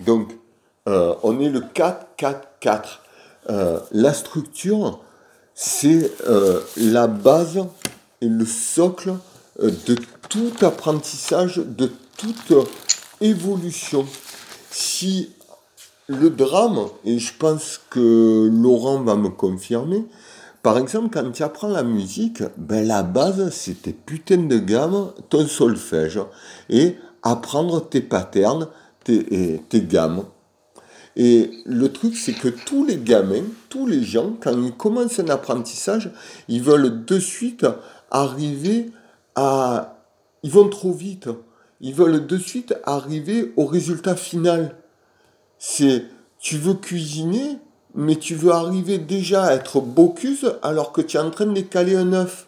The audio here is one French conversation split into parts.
Donc, euh, on est le 4-4-4. Euh, la structure, c'est euh, la base et le socle de tout apprentissage, de toute évolution. Si le drame, et je pense que Laurent va me confirmer, par exemple, quand tu apprends la musique, ben la base, c'est tes de gammes, ton solfège, et apprendre tes patterns, tes, tes gammes. Et le truc, c'est que tous les gamins, tous les gens, quand ils commencent un apprentissage, ils veulent de suite arriver à... Ils vont trop vite. Ils veulent de suite arriver au résultat final. C'est, tu veux cuisiner, mais tu veux arriver déjà à être Bocuse alors que tu es en train de caler un œuf.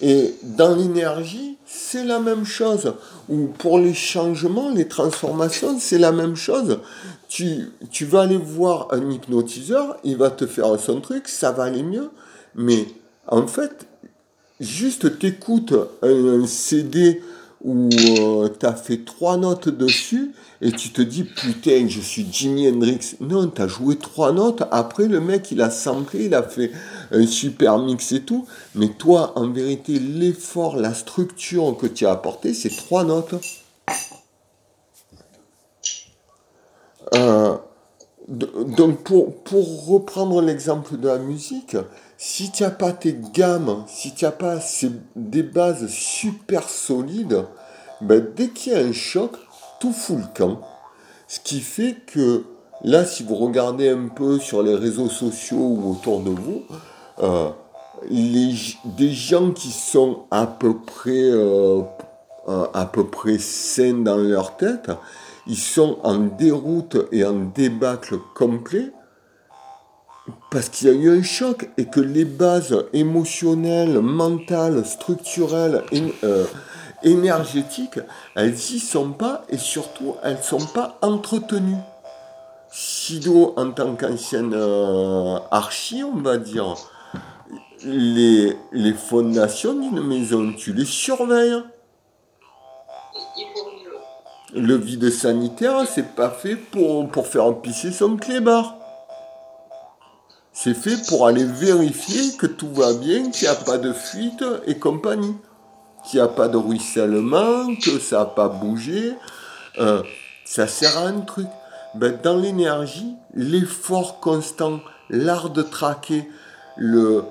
Et dans l'énergie, c'est la même chose. Ou pour les changements, les transformations, c'est la même chose. Tu, tu vas aller voir un hypnotiseur, il va te faire son truc, ça va aller mieux. Mais en fait, juste t'écoutes un, un CD où euh, tu as fait trois notes dessus et tu te dis putain je suis Jimi Hendrix. Non, tu as joué trois notes, après le mec il a samplé, il a fait un super mix et tout, mais toi en vérité l'effort, la structure que tu as apporté c'est trois notes. Euh, donc pour, pour reprendre l'exemple de la musique, si tu n'as pas tes gammes, si tu n'as pas des bases super solides, ben, dès qu'il y a un choc, tout fout le. Ce qui fait que là, si vous regardez un peu sur les réseaux sociaux ou autour de vous, euh, des gens qui sont à peu près, euh, à peu près sains dans leur tête, ils sont en déroute et en débâcle complet parce qu'il y a eu un choc et que les bases émotionnelles, mentales, structurelles, euh, énergétiques, elles n'y sont pas et surtout elles ne sont pas entretenues. Sido, en tant qu'ancienne euh, archi, on va dire, les, les fondations d'une maison, tu les surveilles. Le vide sanitaire, c'est pas fait pour, pour faire pisser son clébard. C'est fait pour aller vérifier que tout va bien, qu'il n'y a pas de fuite et compagnie. Qu'il n'y a pas de ruissellement, que ça n'a pas bougé. Euh, ça sert à un truc. Ben, dans l'énergie, l'effort constant, l'art de traquer, le,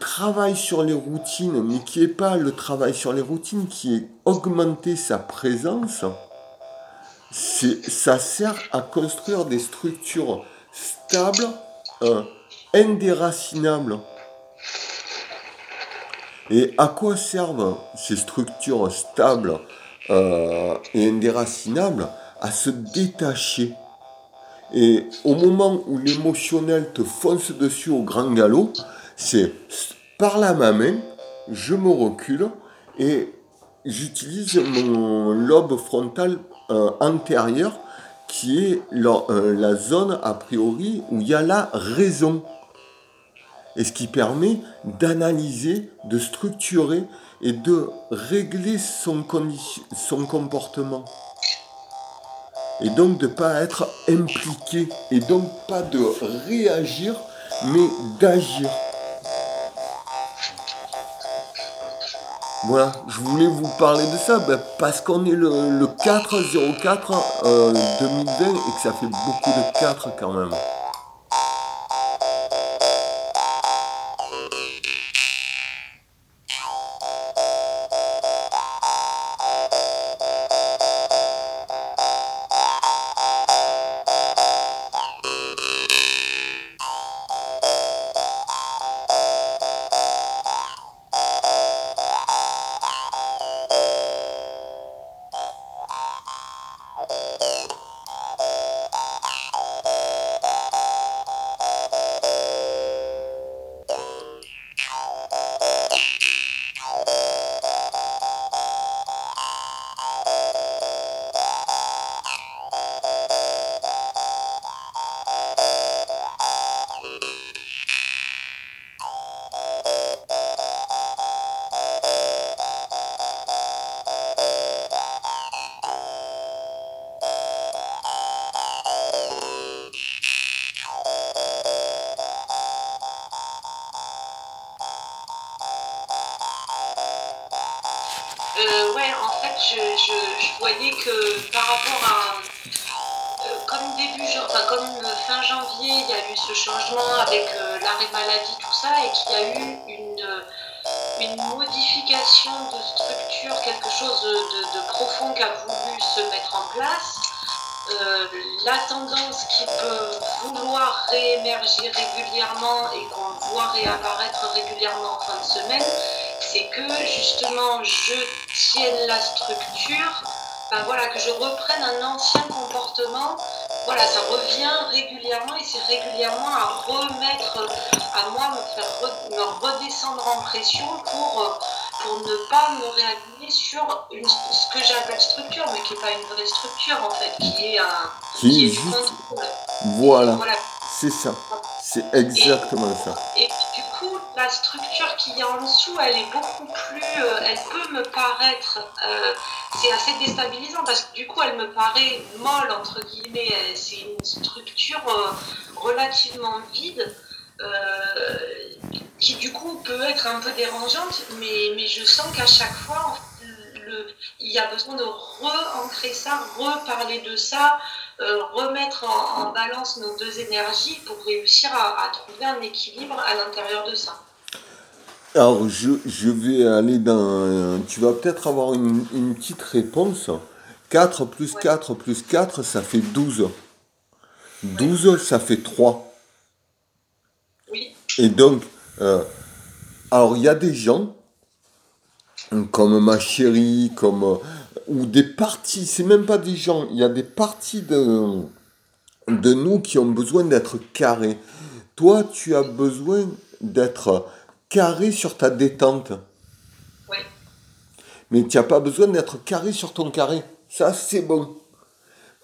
travail sur les routines, mais qui n'est pas le travail sur les routines, qui est augmenter sa présence, ça sert à construire des structures stables, euh, indéracinables. Et à quoi servent ces structures stables euh, et indéracinables À se détacher. Et au moment où l'émotionnel te fonce dessus au grand galop, c'est par la main, je me recule et j'utilise mon lobe frontal euh, antérieur qui est la, euh, la, zone a priori où il y a la raison et ce qui permet d'analyser, de structurer et de régler son, comportement. Et donc de ne pas être impliqué, et donc pas de réagir, mais d'agir. Voilà, je voulais vous parler de ça ben, parce qu'on est le, le 4-04 euh, 2020 et que ça fait beaucoup de 4 quand même. Quelque chose de, profond qui a voulu se mettre en place. Euh, la tendance qui peut vouloir réémerger régulièrement et qu'on voit réapparaître régulièrement en fin de semaine, c'est que justement je tienne la structure, ben voilà, que je reprenne un ancien comportement. Voilà, ça revient régulièrement et c'est régulièrement à remettre, à moi me faire me redescendre en pression pour pour ne pas me réaligner sur une, ce que j'appelle structure, mais qui n'est pas une vraie structure en fait, qui est un qui, est juste... Voilà, c'est ça, c'est exactement ça. Et du coup, la structure qu'il y a en dessous, elle est beaucoup plus, euh, elle peut me paraître, euh, c'est assez déstabilisant parce que du coup, elle me paraît molle entre guillemets. C'est une structure euh, relativement vide. Euh, qui du coup peut être un peu dérangeante, mais, mais je sens qu'à chaque fois, le, il y a besoin de re-ancrer ça, reparler de ça, euh, remettre en, balance nos deux énergies pour réussir à, trouver un équilibre à l'intérieur de ça. Alors, je, je, vais aller dans... Tu vas peut-être avoir une, une, petite réponse. 4 plus 4 plus 4, ça fait 12. 12, ça fait 3. Et donc, euh, alors il y a des gens, comme ma chérie, comme, euh, ou des parties, c'est même pas des gens, il y a des parties de, de nous qui ont besoin d'être carrés. Toi, tu as besoin d'être carré sur ta détente. Oui. Mais tu n'as pas besoin d'être carré sur ton carré. Ça, c'est bon.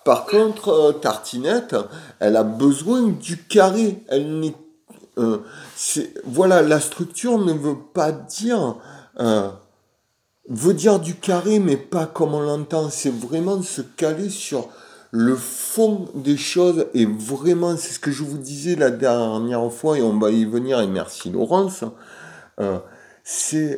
Par contre, euh, Tartinette, elle a besoin du carré. Elle n'est euh, voilà, la structure ne veut pas dire, euh, veut dire du carré, mais pas comme on l'entend. C'est vraiment se caler sur le fond des choses et vraiment, c'est ce que je vous disais la dernière fois et on va y venir et merci Laurence. Euh, c'est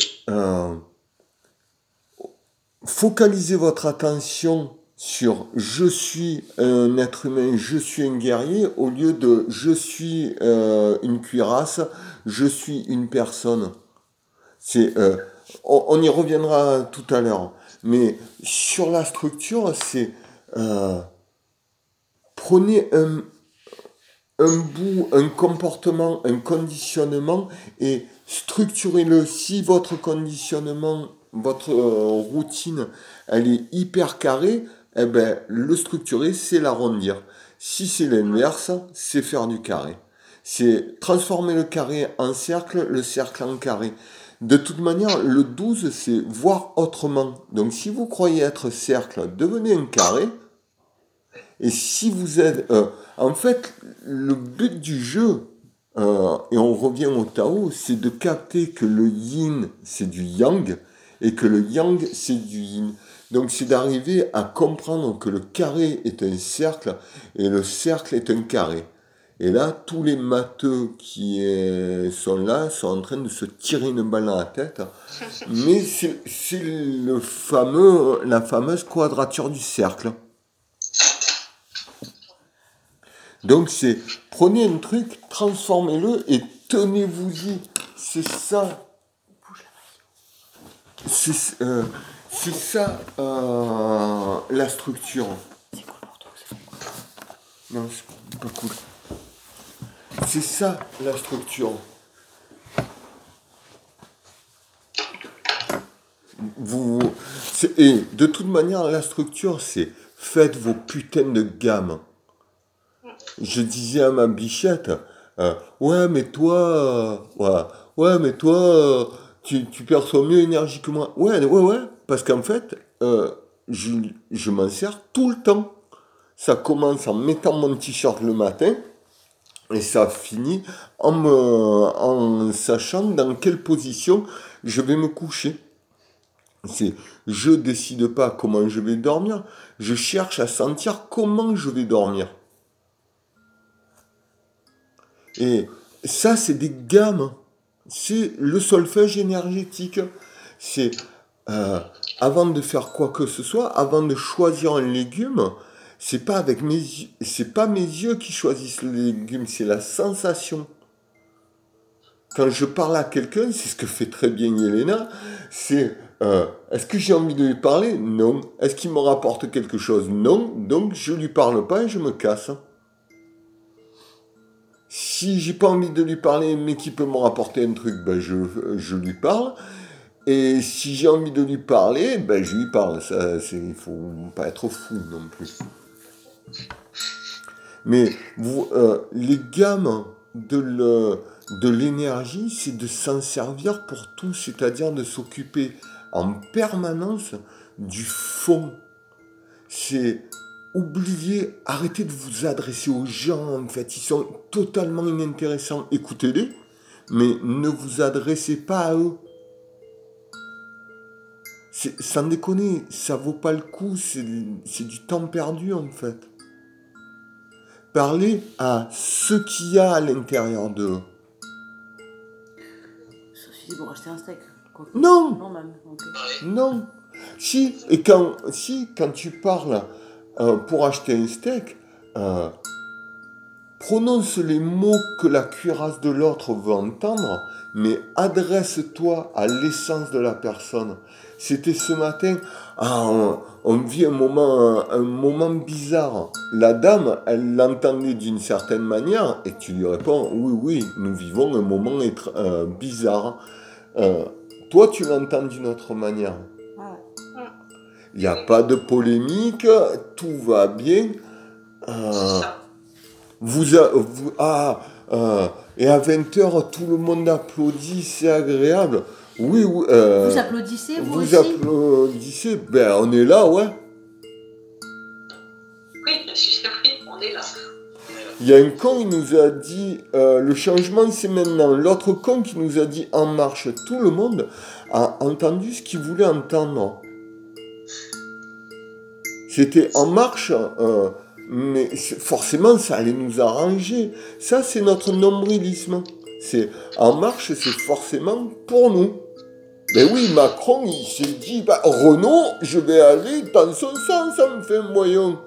focaliser votre attention sur je suis un être humain, je suis un guerrier, au lieu de je suis euh, une cuirasse, je suis une personne. C'est, euh, on, y reviendra tout à l'heure. Mais sur la structure, c'est euh, prenez un, un bout, un comportement, un conditionnement et structurez-le. Si votre conditionnement, votre routine, elle est hyper carrée, eh ben, le structurer, c'est l'arrondir. Si c'est l'inverse, c'est faire du carré. C'est transformer le carré en cercle, le cercle en carré. De toute manière, le 12, c'est voir autrement. Donc si vous croyez être cercle, devenez un carré. Et si vous êtes... Euh, en fait, le but du jeu, euh, et on revient au Tao, c'est de capter que le yin, c'est du yang, et que le yang, c'est du yin. Donc c'est d'arriver à comprendre que le carré est un cercle et le cercle est un carré. Et là, tous les matheux qui sont là sont en train de se tirer une balle dans la tête. Mais c'est le fameux, la fameuse quadrature du cercle. Donc c'est, prenez un truc, transformez-le et tenez-vous-y. C'est ça. C'est, euh, c'est ça euh, la structure. C'est cool pour toi, c'est Non, c'est pas cool. C'est ça la structure. Vous, et de toute manière, la structure, c'est faites vos putains de gammes. Je disais à ma bichette, euh, ouais, mais toi, euh, ouais, ouais, mais toi, tu, tu perçois mieux énergie que moi. Ouais, ouais, ouais. Parce qu'en fait, euh, je, m'en sers tout le temps. Ça commence en mettant mon t-shirt le matin et ça finit en, en sachant dans quelle position je vais me coucher. C'est, je décide pas comment je vais dormir, je cherche à sentir comment je vais dormir. Et ça, c'est des gammes. C'est le solfège énergétique. C'est euh, avant de faire quoi que ce soit, avant de choisir un légume, c'est pas avec mes c'est pas mes yeux qui choisissent le légume, c'est la sensation. Quand je parle à quelqu'un, c'est ce que fait très bien Yelena, c'est euh, est-ce que j'ai envie de lui parler? Non. Est-ce qu'il me rapporte quelque chose? Non. Donc je lui parle pas et je me casse. Si j'ai pas envie de lui parler, mais qu'il peut me rapporter un truc, ben je, je lui parle. Et si j'ai envie de lui parler, ben je lui parle. Ça, c'est, il faut pas être fou non plus. Mais euh, les gammes de l'énergie, c'est de s'en servir pour tout, c'est-à-dire de s'occuper en permanence du fond. C'est oublier, arrêtez de vous adresser aux gens, en fait, ils sont totalement inintéressants. Écoutez-les, mais ne vous adressez pas à eux. Sans déconner, ça vaut pas le coup, c'est c'est du temps perdu en fait. Parlez à ce qu'il y a à l'intérieur d'eux. C'est pour acheter un steak. Non, Non, même. non. Si, et quand, si, quand tu parles euh, pour acheter un steak, euh, prononce les mots que la cuirasse de l'autre veut entendre, mais adresse-toi à l'essence de la personne. C'était ce matin, ah, on, on vit un moment, un moment bizarre. La dame, elle l'entendait d'une certaine manière, et tu lui réponds, oui, oui, nous vivons un moment euh, bizarre. Euh, toi, tu l'entends d'une autre manière. Il n'y a pas de polémique, tout va bien. Euh. Vous, a- vous- ah, euh, et à 20h, tout le monde applaudit, c'est agréable. Oui, oui. euh, Vous applaudissez, vous, vous aussi? applaudissez, ben on est là, ouais. Oui, je- oui, on est là. Il y a un con, il nous a dit euh, le changement c'est maintenant. L'autre con qui nous a dit en marche. Tout le monde a entendu ce qu'il voulait entendre. C'était en marche, euh, mais forcément ça allait nous arranger. Ça c'est notre nombrilisme. C'est en marche, c'est forcément pour nous. Ben oui, Macron, il s'est dit, bah, Renault, je vais aller dans son sens, un moyen.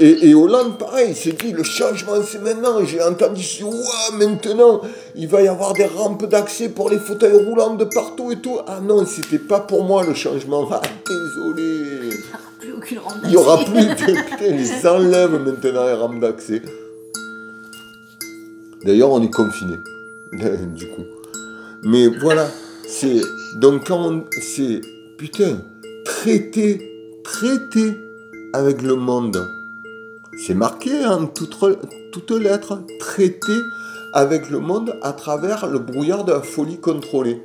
Et, et Hollande, pareil, il s'est dit, le changement, c'est maintenant. J'ai entendu, ouah, maintenant, il va y avoir des rampes d'accès pour les fauteuils roulants de partout et tout. Ah non, c'était pas pour moi le changement. Ah, désolé. Plus aucune rampe Il y aura plus de... Putain, ils enlèvent maintenant les rampes d'accès. D'ailleurs, on est confiné. du coup. Mais voilà, c'est... Donc quand on... C'est... Putain, traiter, traiter avec le monde. C'est marqué en toutes toute lettres. Traiter avec le monde à travers le brouillard de la folie contrôlée.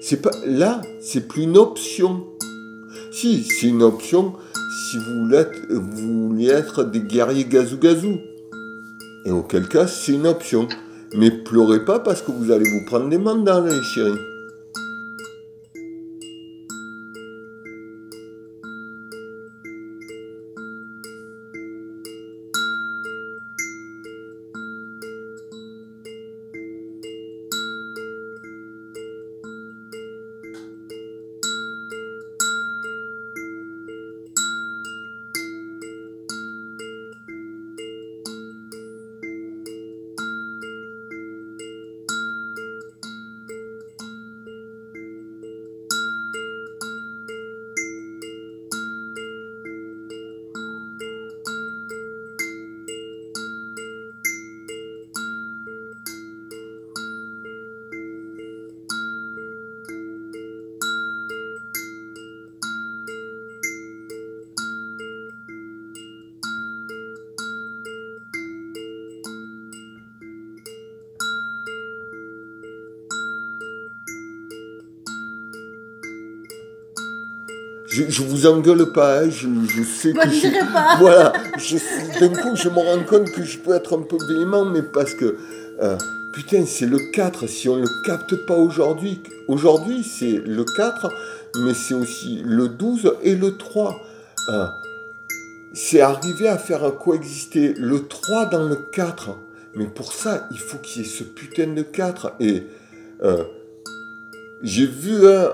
C'est pas... Là, c'est plus une option. Si, c'est une option si vous voulez, être, des guerriers gazou-gazou. Et auquel cas, c'est une option. Mais pleurez pas parce que vous allez vous prendre des mandats, les chéris. Je, je vous engueule pas, hein, je, je sais Moi, que je dirais pas. voilà, suis- d'un coup, je me rends compte que je peux être un peu véhément, mais parce que, euh, putain, c'est le 4, si on le capte pas aujourd'hui, aujourd'hui, c'est le 4, mais c'est aussi le 12 et le 3. Euh, c'est arriver à faire coexister le 3 dans le 4. Mais pour ça, il faut qu'il y ait ce putain de 4. Et euh, j'ai vu hein,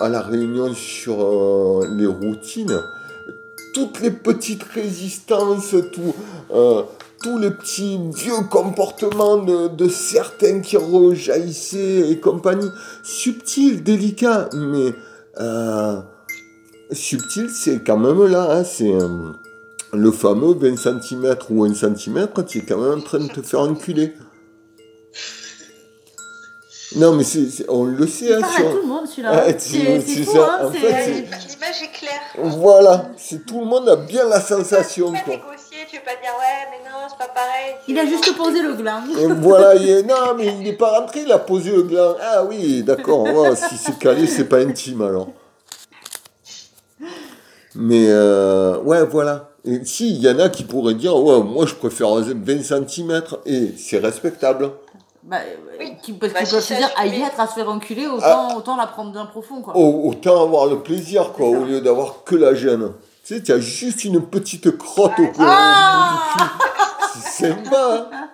à la réunion sur euh, les routines, toutes les petites résistances, euh, tous les petits vieux comportements de, certains qui rejaillissaient et compagnie. Subtil, délicat, mais euh, subtil, c'est quand même là, hein, c'est le fameux 20 cm ou 1 cm, tu es quand même en train de te faire enculer. Non, mais c'est, c'est- on le sait, Il hein, parle sur- à tout le monde celui-là. Ah, c'est fou, ça. hein. En fait, L'image est claire. Voilà, c'est tout le monde a bien la sensation, Tu peux pas négocier, tu peux pas dire ouais, mais non, c'est pas pareil. Il a juste posé le gland. Et voilà, il est... non, mais il n'est pas rentré, il a posé le gland. Ah oui, d'accord, si c'est calé, c'est pas intime alors. Mais euh, ouais, voilà. Et si, il y en a qui pourraient dire, ouais, moi je préfère 20 cm, et c'est respectable. Bah, Oui. qui, parce Bah, qu'ils si peuvent se dire, à y être à se faire enculer, autant, autant la prendre bien profond, quoi. Au- autant avoir le plaisir, quoi, au lieu d'avoir que la gêne. Tu sais, tu as juste une petite crotte au, au Ah. C'est sympa, hein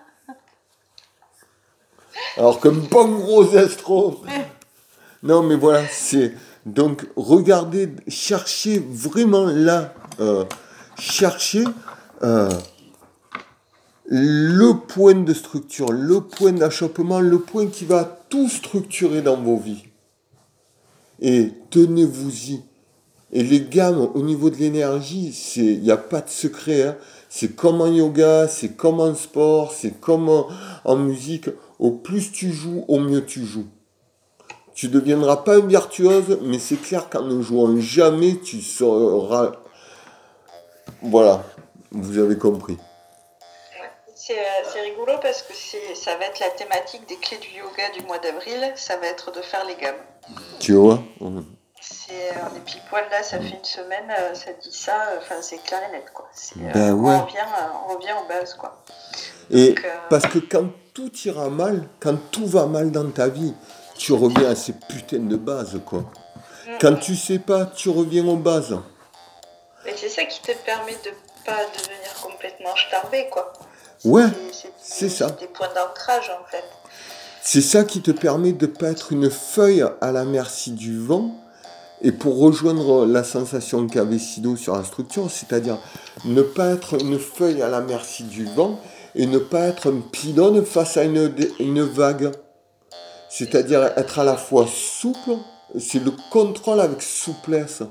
Alors qu'un bon gros estro. Non, mais voilà, c'est. Donc, regardez, cherchez vraiment là, euh, cherchez euh, le point de structure, le point d'achoppement, le point qui va tout structurer dans vos vies. Et tenez-vous-y. Et les gammes, au niveau de l'énergie, il n'y a pas de secret. hein. C'est comme en yoga, c'est comme en sport, c'est comme en, en musique. Au plus tu joues, au mieux tu joues. Tu deviendras pas une virtuose, mais c'est clair qu'en ne jouant jamais, tu seras. Voilà, vous avez compris. C'est euh, c'est rigolo parce que ça va être la thématique des clés du yoga du mois d'avril, ça va être de faire les gammes. Tu vois. C'est, on est pile poil là, ça fait une semaine, euh, ça dit ça, enfin c'est clair et net quoi. Ben ouais. on, revient, on revient aux bases quoi. Et Donc, euh, parce que quand tout ira mal, quand tout va mal dans ta vie, tu reviens à ces putains de bases, quoi. mm, Quand tu sais pas, tu reviens aux bases. Et c'est ça qui te permet de pas devenir complètement starbé quoi. Ouais, C'est- ça. des points d'ancrage en fait. c'est ça qui te permet de pas être une feuille à la merci du vent. Et pour rejoindre la sensation qu'avait Sido sur la structure, c'est-à-dire ne pas être une feuille à la merci du vent et ne pas être un pylône face à une, une vague. C'est-à-dire être à la fois souple, c'est le contrôle avec souplesse.